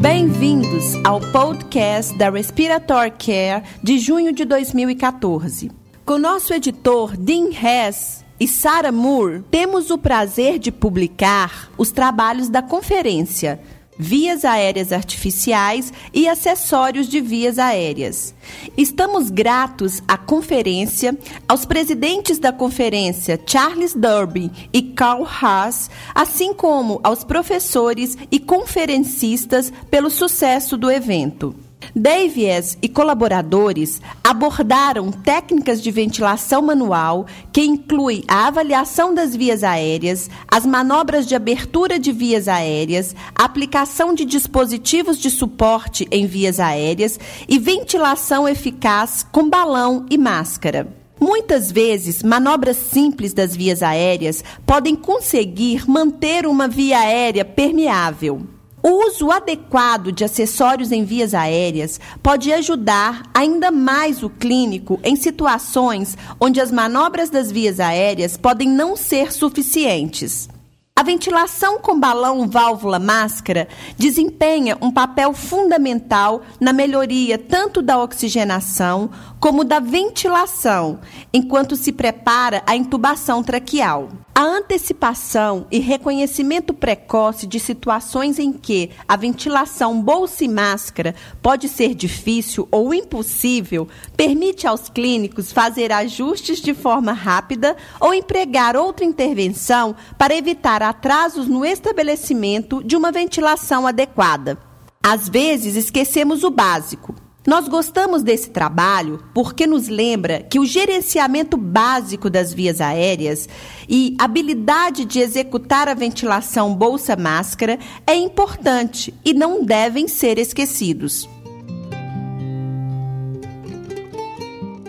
Bem-vindos ao podcast da Respiratory Care de junho de 2014. Com nosso editor Dean Hess e Sarah Moore, temos o prazer de publicar os trabalhos da conferência vias aéreas artificiais e acessórios de vias aéreas. Estamos gratos à conferência, aos presidentes da conferência Charles Durbin e Carl Haas, assim como aos professores e conferencistas pelo sucesso do evento. Davies e colaboradores abordaram técnicas de ventilação manual, que inclui a avaliação das vias aéreas, as manobras de abertura de vias aéreas, aplicação de dispositivos de suporte em vias aéreas e ventilação eficaz com balão e máscara. Muitas vezes, manobras simples das vias aéreas podem conseguir manter uma via aérea permeável. O uso adequado de acessórios em vias aéreas pode ajudar ainda mais o clínico em situações onde as manobras das vias aéreas podem não ser suficientes. A ventilação com balão válvula máscara desempenha um papel fundamental na melhoria tanto da oxigenação como da ventilação, enquanto se prepara a intubação traqueal. A antecipação e reconhecimento precoce de situações em que a ventilação bolsa e máscara pode ser difícil ou impossível permite aos clínicos fazer ajustes de forma rápida ou empregar outra intervenção para evitar atrasos no estabelecimento de uma ventilação adequada. Às vezes esquecemos o básico nós gostamos desse trabalho porque nos lembra que o gerenciamento básico das vias aéreas e habilidade de executar a ventilação bolsa-máscara é importante e não devem ser esquecidos.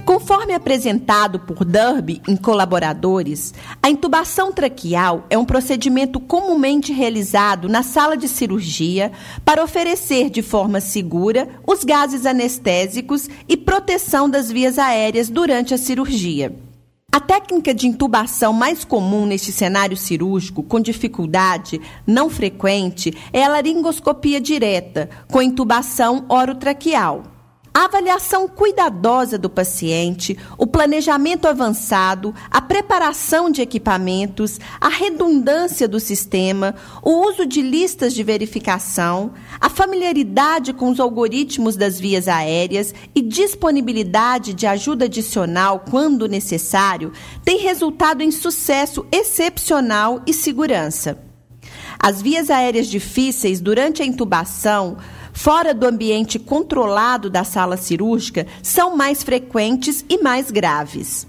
Conforme apresentado por Derby em colaboradores, a intubação traqueal é um procedimento comumente realizado na sala de cirurgia para oferecer de forma segura os gases anestésicos e proteção das vias aéreas durante a cirurgia. A técnica de intubação mais comum neste cenário cirúrgico com dificuldade não frequente é a laringoscopia direta, com intubação orotraqueal. A avaliação cuidadosa do paciente, o planejamento avançado, a preparação de equipamentos, a redundância do sistema, o uso de listas de verificação, a familiaridade com os algoritmos das vias aéreas e disponibilidade de ajuda adicional quando necessário tem resultado em sucesso excepcional e segurança. As vias aéreas difíceis durante a intubação fora do ambiente controlado da sala cirúrgica são mais frequentes e mais graves.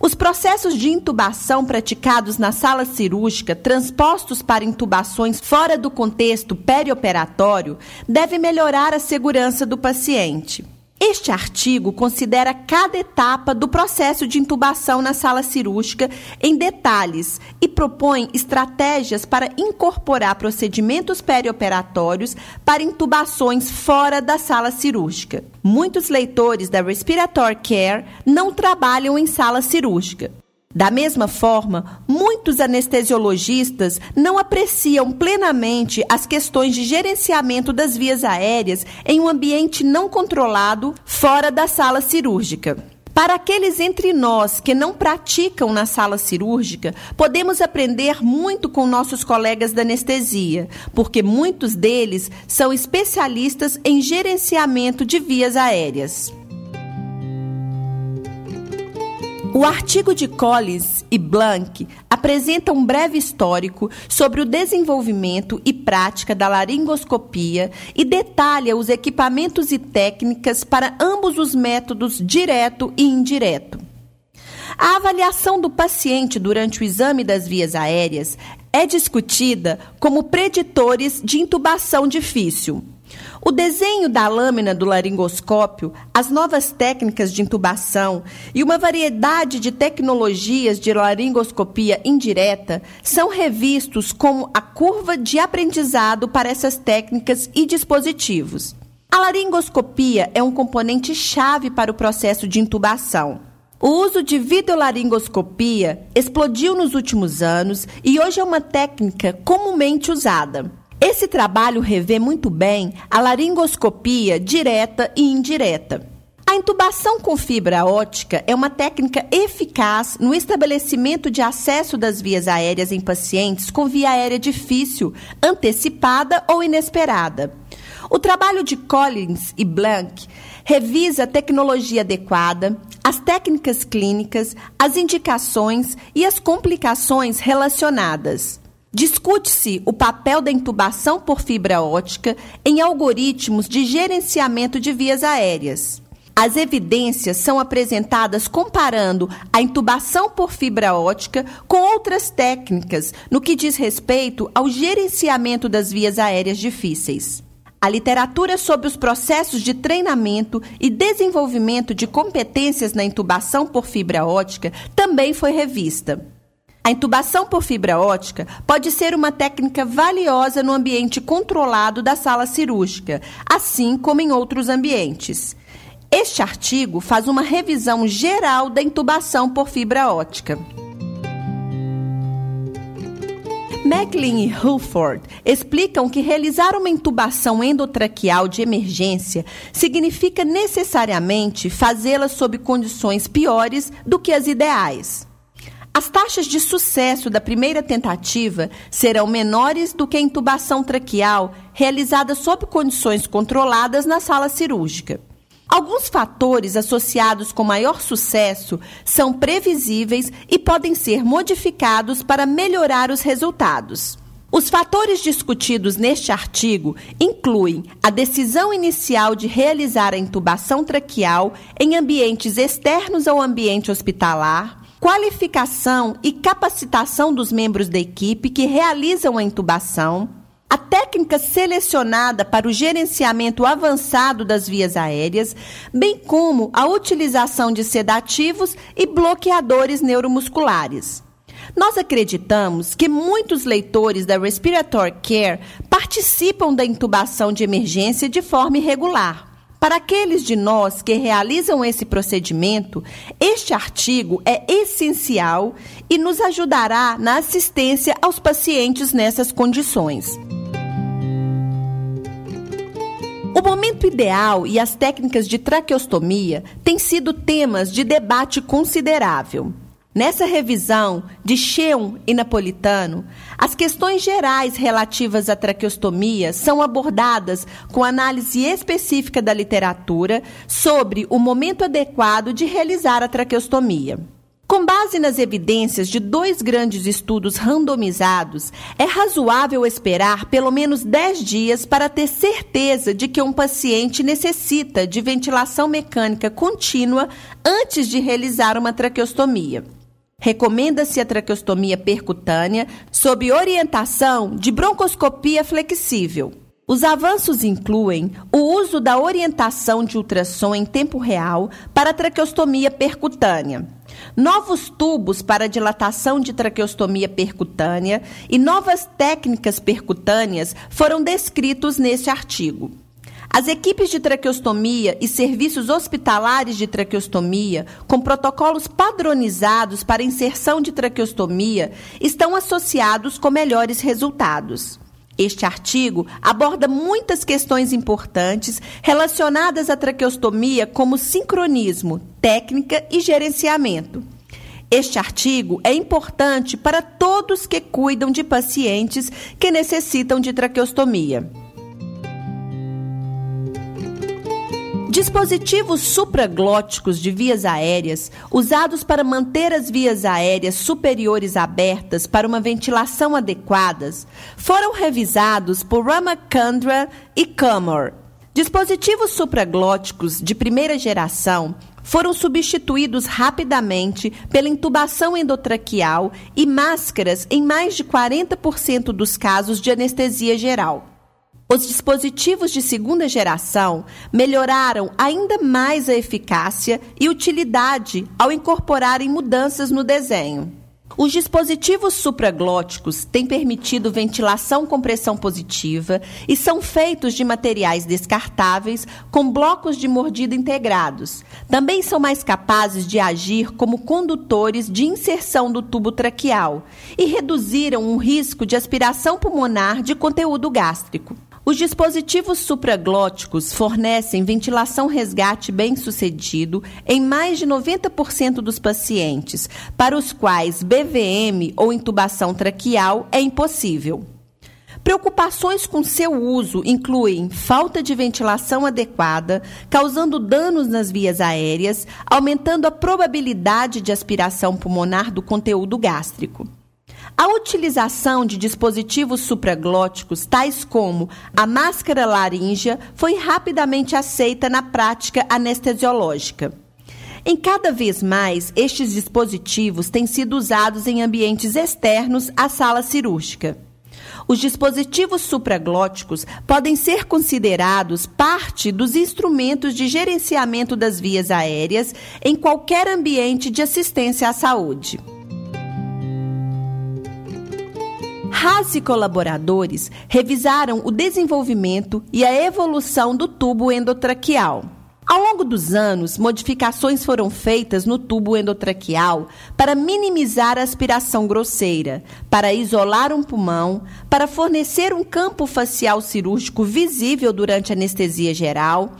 Os processos de intubação praticados na sala cirúrgica, transpostos para intubações fora do contexto perioperatório, devem melhorar a segurança do paciente. Este artigo considera cada etapa do processo de intubação na sala cirúrgica em detalhes e propõe estratégias para incorporar procedimentos perioperatórios para intubações fora da sala cirúrgica. Muitos leitores da Respiratory Care não trabalham em sala cirúrgica. Da mesma forma, muitos anestesiologistas não apreciam plenamente as questões de gerenciamento das vias aéreas em um ambiente não controlado fora da sala cirúrgica. Para aqueles entre nós que não praticam na sala cirúrgica, podemos aprender muito com nossos colegas da anestesia, porque muitos deles são especialistas em gerenciamento de vias aéreas. O artigo de Collins e Blank apresenta um breve histórico sobre o desenvolvimento e prática da laringoscopia e detalha os equipamentos e técnicas para ambos os métodos direto e indireto. A avaliação do paciente durante o exame das vias aéreas é discutida como preditores de intubação difícil. O desenho da lâmina do laringoscópio, as novas técnicas de intubação e uma variedade de tecnologias de laringoscopia indireta são revistos como a curva de aprendizado para essas técnicas e dispositivos. A laringoscopia é um componente chave para o processo de intubação. O uso de videolaringoscopia explodiu nos últimos anos e hoje é uma técnica comumente usada. Esse trabalho revê muito bem a laringoscopia direta e indireta. A intubação com fibra ótica é uma técnica eficaz no estabelecimento de acesso das vias aéreas em pacientes com via aérea difícil, antecipada ou inesperada. O trabalho de Collins e Blank revisa a tecnologia adequada, as técnicas clínicas, as indicações e as complicações relacionadas. Discute-se o papel da intubação por fibra ótica em algoritmos de gerenciamento de vias aéreas. As evidências são apresentadas comparando a intubação por fibra ótica com outras técnicas no que diz respeito ao gerenciamento das vias aéreas difíceis. A literatura sobre os processos de treinamento e desenvolvimento de competências na intubação por fibra ótica também foi revista. A intubação por fibra ótica pode ser uma técnica valiosa no ambiente controlado da sala cirúrgica, assim como em outros ambientes. Este artigo faz uma revisão geral da intubação por fibra ótica. Macklin e Hulford explicam que realizar uma intubação endotraqueal de emergência significa necessariamente fazê-la sob condições piores do que as ideais. As taxas de sucesso da primeira tentativa serão menores do que a intubação traqueal realizada sob condições controladas na sala cirúrgica. Alguns fatores associados com maior sucesso são previsíveis e podem ser modificados para melhorar os resultados. Os fatores discutidos neste artigo incluem a decisão inicial de realizar a intubação traqueal em ambientes externos ao ambiente hospitalar, qualificação e capacitação dos membros da equipe que realizam a intubação, a técnica selecionada para o gerenciamento avançado das vias aéreas, bem como a utilização de sedativos e bloqueadores neuromusculares. Nós acreditamos que muitos leitores da Respiratory Care participam da intubação de emergência de forma irregular. Para aqueles de nós que realizam esse procedimento, este artigo é essencial e nos ajudará na assistência aos pacientes nessas condições. O momento ideal e as técnicas de traqueostomia têm sido temas de debate considerável. Nessa revisão de Cheon e Napolitano, as questões gerais relativas à traqueostomia são abordadas com análise específica da literatura sobre o momento adequado de realizar a traqueostomia. Com base nas evidências de dois grandes estudos randomizados, é razoável esperar pelo menos 10 dias para ter certeza de que um paciente necessita de ventilação mecânica contínua antes de realizar uma traqueostomia. Recomenda-se a traqueostomia percutânea sob orientação de broncoscopia flexível. Os avanços incluem o uso da orientação de ultrassom em tempo real para traqueostomia percutânea novos tubos para dilatação de traqueostomia percutânea e novas técnicas percutâneas foram descritos neste artigo. As equipes de traqueostomia e serviços hospitalares de traqueostomia, com protocolos padronizados para inserção de traqueostomia, estão associados com melhores resultados. Este artigo aborda muitas questões importantes relacionadas à traqueostomia, como sincronismo, técnica e gerenciamento. Este artigo é importante para todos que cuidam de pacientes que necessitam de traqueostomia. Dispositivos supraglóticos de vias aéreas, usados para manter as vias aéreas superiores abertas para uma ventilação adequadas, foram revisados por Ramachandra e Kamor. Dispositivos supraglóticos de primeira geração foram substituídos rapidamente pela intubação endotraqueal e máscaras em mais de 40% dos casos de anestesia geral. Os dispositivos de segunda geração melhoraram ainda mais a eficácia e utilidade ao incorporarem mudanças no desenho. Os dispositivos supraglóticos têm permitido ventilação com pressão positiva e são feitos de materiais descartáveis com blocos de mordida integrados. Também são mais capazes de agir como condutores de inserção do tubo traqueal e reduziram o risco de aspiração pulmonar de conteúdo gástrico. Os dispositivos supraglóticos fornecem ventilação resgate bem-sucedido em mais de 90% dos pacientes, para os quais BVM ou intubação traqueal é impossível. Preocupações com seu uso incluem falta de ventilação adequada, causando danos nas vias aéreas, aumentando a probabilidade de aspiração pulmonar do conteúdo gástrico. A utilização de dispositivos supraglóticos, tais como a máscara laríngea, foi rapidamente aceita na prática anestesiológica. Em cada vez mais, estes dispositivos têm sido usados em ambientes externos à sala cirúrgica. Os dispositivos supraglóticos podem ser considerados parte dos instrumentos de gerenciamento das vias aéreas em qualquer ambiente de assistência à saúde. Haas e colaboradores revisaram o desenvolvimento e a evolução do tubo endotraqueal. Ao longo dos anos, modificações foram feitas no tubo endotraqueal para minimizar a aspiração grosseira, para isolar um pulmão, para fornecer um campo facial cirúrgico visível durante anestesia geral,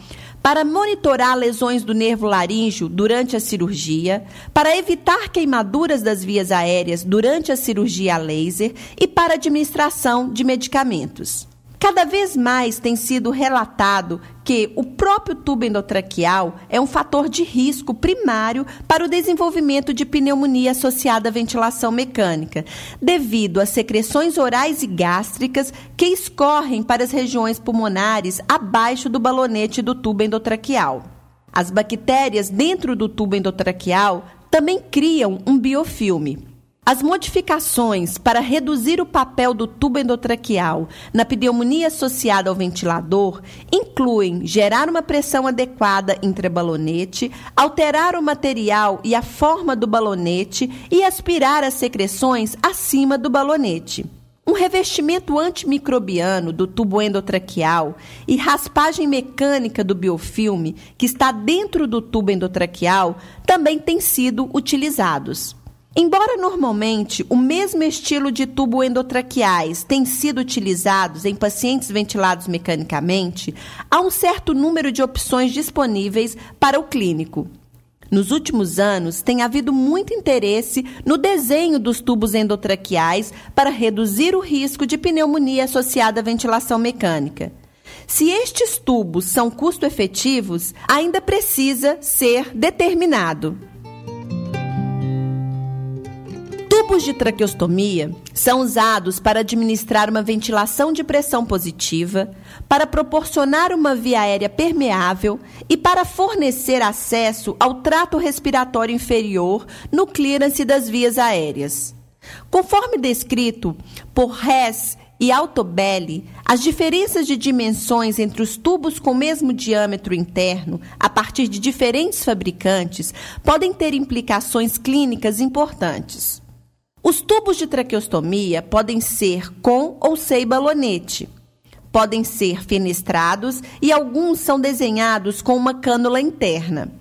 para monitorar lesões do nervo laríngeo durante a cirurgia, para evitar queimaduras das vias aéreas durante a cirurgia a laser e para administração de medicamentos. Cada vez mais tem sido relatado que o próprio tubo endotraqueal é um fator de risco primário para o desenvolvimento de pneumonia associada à ventilação mecânica, devido às secreções orais e gástricas que escorrem para as regiões pulmonares abaixo do balonete do tubo endotraqueal. As bactérias dentro do tubo endotraqueal também criam um biofilme. As modificações para reduzir o papel do tubo endotraqueal na pneumonia associada ao ventilador incluem gerar uma pressão adequada intrabalonete, alterar o material e a forma do balonete e aspirar as secreções acima do balonete. Um revestimento antimicrobiano do tubo endotraqueal e raspagem mecânica do biofilme que está dentro do tubo endotraqueal também têm sido utilizados. Embora normalmente o mesmo estilo de tubo endotraqueais tenha sido utilizados em pacientes ventilados mecanicamente, há um certo número de opções disponíveis para o clínico. Nos últimos anos, tem havido muito interesse no desenho dos tubos endotraqueais para reduzir o risco de pneumonia associada à ventilação mecânica. Se estes tubos são custo-efetivos, ainda precisa ser determinado. Tubos de traqueostomia são usados para administrar uma ventilação de pressão positiva, para proporcionar uma via aérea permeável e para fornecer acesso ao trato respiratório inferior no clearance das vias aéreas. Conforme descrito por Hess e Altobelli, as diferenças de dimensões entre os tubos com o mesmo diâmetro interno, a partir de diferentes fabricantes, podem ter implicações clínicas importantes. Os tubos de traqueostomia podem ser com ou sem balonete. Podem ser fenestrados e alguns são desenhados com uma cânula interna.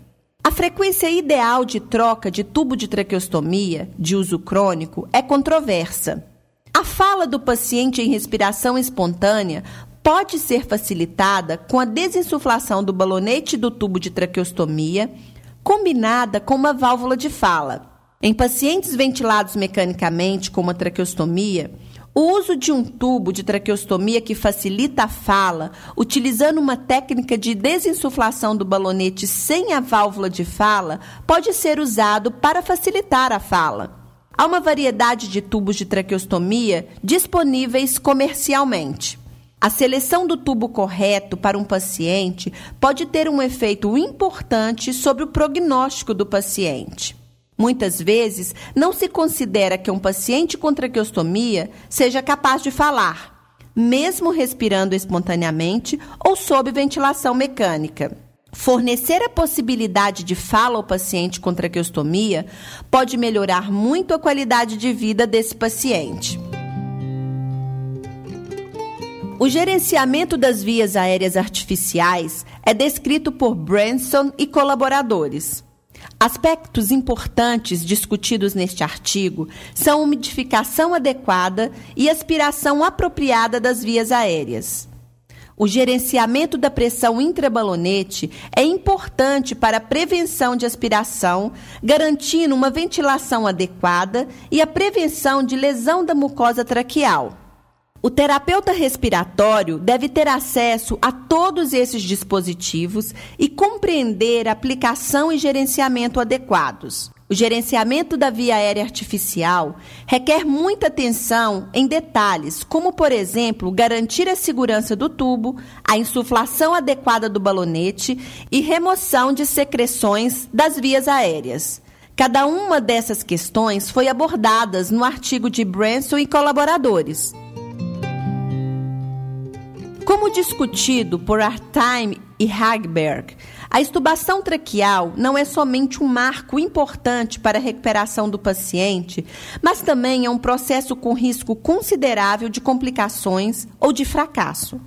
A frequência ideal de troca de tubo de traqueostomia de uso crônico é controversa. A fala do paciente em respiração espontânea pode ser facilitada com a desinsuflação do balonete do tubo de traqueostomia, combinada com uma válvula de fala. Em pacientes ventilados mecanicamente com uma traqueostomia, o uso de um tubo de traqueostomia que facilita a fala, utilizando uma técnica de desinsuflação do balonete sem a válvula de fala, pode ser usado para facilitar a fala. Há uma variedade de tubos de traqueostomia disponíveis comercialmente. A seleção do tubo correto para um paciente pode ter um efeito importante sobre o prognóstico do paciente. Muitas vezes, não se considera que um paciente com traqueostomia seja capaz de falar, mesmo respirando espontaneamente ou sob ventilação mecânica. Fornecer a possibilidade de fala ao paciente com traqueostomia pode melhorar muito a qualidade de vida desse paciente. O gerenciamento das vias aéreas artificiais é descrito por Branson e colaboradores. Aspectos importantes discutidos neste artigo são umidificação adequada e aspiração apropriada das vias aéreas. O gerenciamento da pressão intrabalonete é importante para a prevenção de aspiração, garantindo uma ventilação adequada e a prevenção de lesão da mucosa traqueal. O terapeuta respiratório deve ter acesso a todos esses dispositivos e compreender aplicação e gerenciamento adequados. O gerenciamento da via aérea artificial requer muita atenção em detalhes, como, por exemplo, garantir a segurança do tubo, a insuflação adequada do balonete e remoção de secreções das vias aéreas. Cada uma dessas questões foi abordadas no artigo de Branson e colaboradores. Como discutido por Artime e Hagberg, a estubação traqueal não é somente um marco importante para a recuperação do paciente, mas também é um processo com risco considerável de complicações ou de fracasso.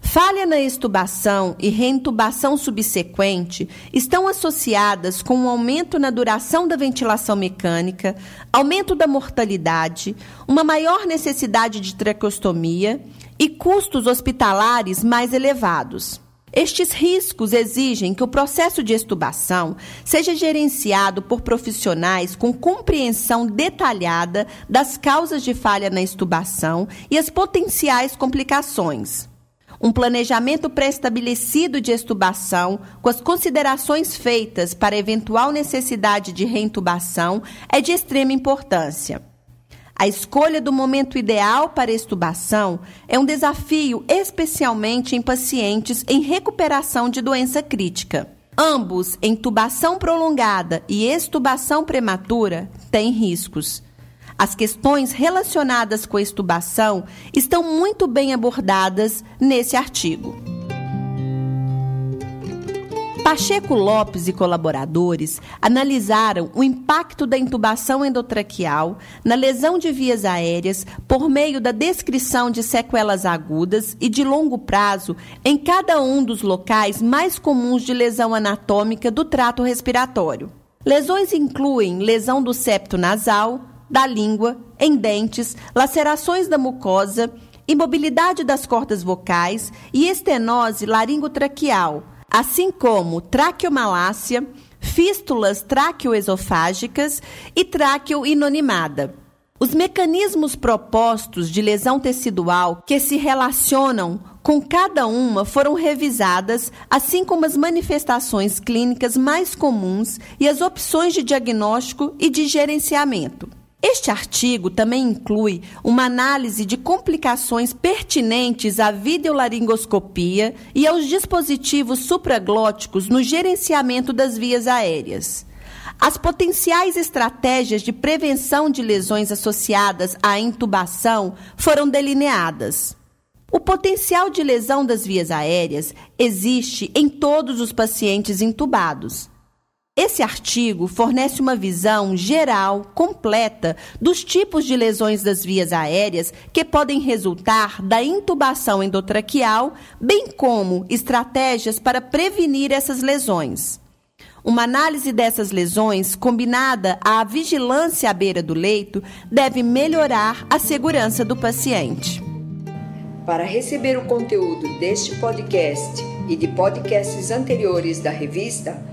Falha na estubação e reintubação subsequente estão associadas com um aumento na duração da ventilação mecânica, aumento da mortalidade, uma maior necessidade de traqueostomia e custos hospitalares mais elevados. Estes riscos exigem que o processo de estubação seja gerenciado por profissionais com compreensão detalhada das causas de falha na estubação e as potenciais complicações. Um planejamento pré-estabelecido de estubação, com as considerações feitas para eventual necessidade de reintubação, é de extrema importância. A escolha do momento ideal para estubação é um desafio, especialmente em pacientes em recuperação de doença crítica. Ambos, intubação prolongada e extubação prematura, têm riscos. As questões relacionadas com a extubação estão muito bem abordadas nesse artigo. Pacheco Lopes e colaboradores analisaram o impacto da intubação endotraqueal na lesão de vias aéreas por meio da descrição de sequelas agudas e de longo prazo em cada um dos locais mais comuns de lesão anatômica do trato respiratório. Lesões incluem lesão do septo nasal, da língua, em dentes, lacerações da mucosa, imobilidade das cordas vocais e estenose laringotraqueal assim como traqueomalácia, fístulas traqueoesofágicas e traqueoinonimada. Os mecanismos propostos de lesão tecidual que se relacionam com cada uma foram revisadas, assim como as manifestações clínicas mais comuns e as opções de diagnóstico e de gerenciamento. Este artigo também inclui uma análise de complicações pertinentes à videolaringoscopia e aos dispositivos supraglóticos no gerenciamento das vias aéreas. As potenciais estratégias de prevenção de lesões associadas à intubação foram delineadas. O potencial de lesão das vias aéreas existe em todos os pacientes intubados. Esse artigo fornece uma visão geral, completa, dos tipos de lesões das vias aéreas que podem resultar da intubação endotraqueal, bem como estratégias para prevenir essas lesões. Uma análise dessas lesões, combinada à vigilância à beira do leito, deve melhorar a segurança do paciente. Para receber o conteúdo deste podcast e de podcasts anteriores da revista,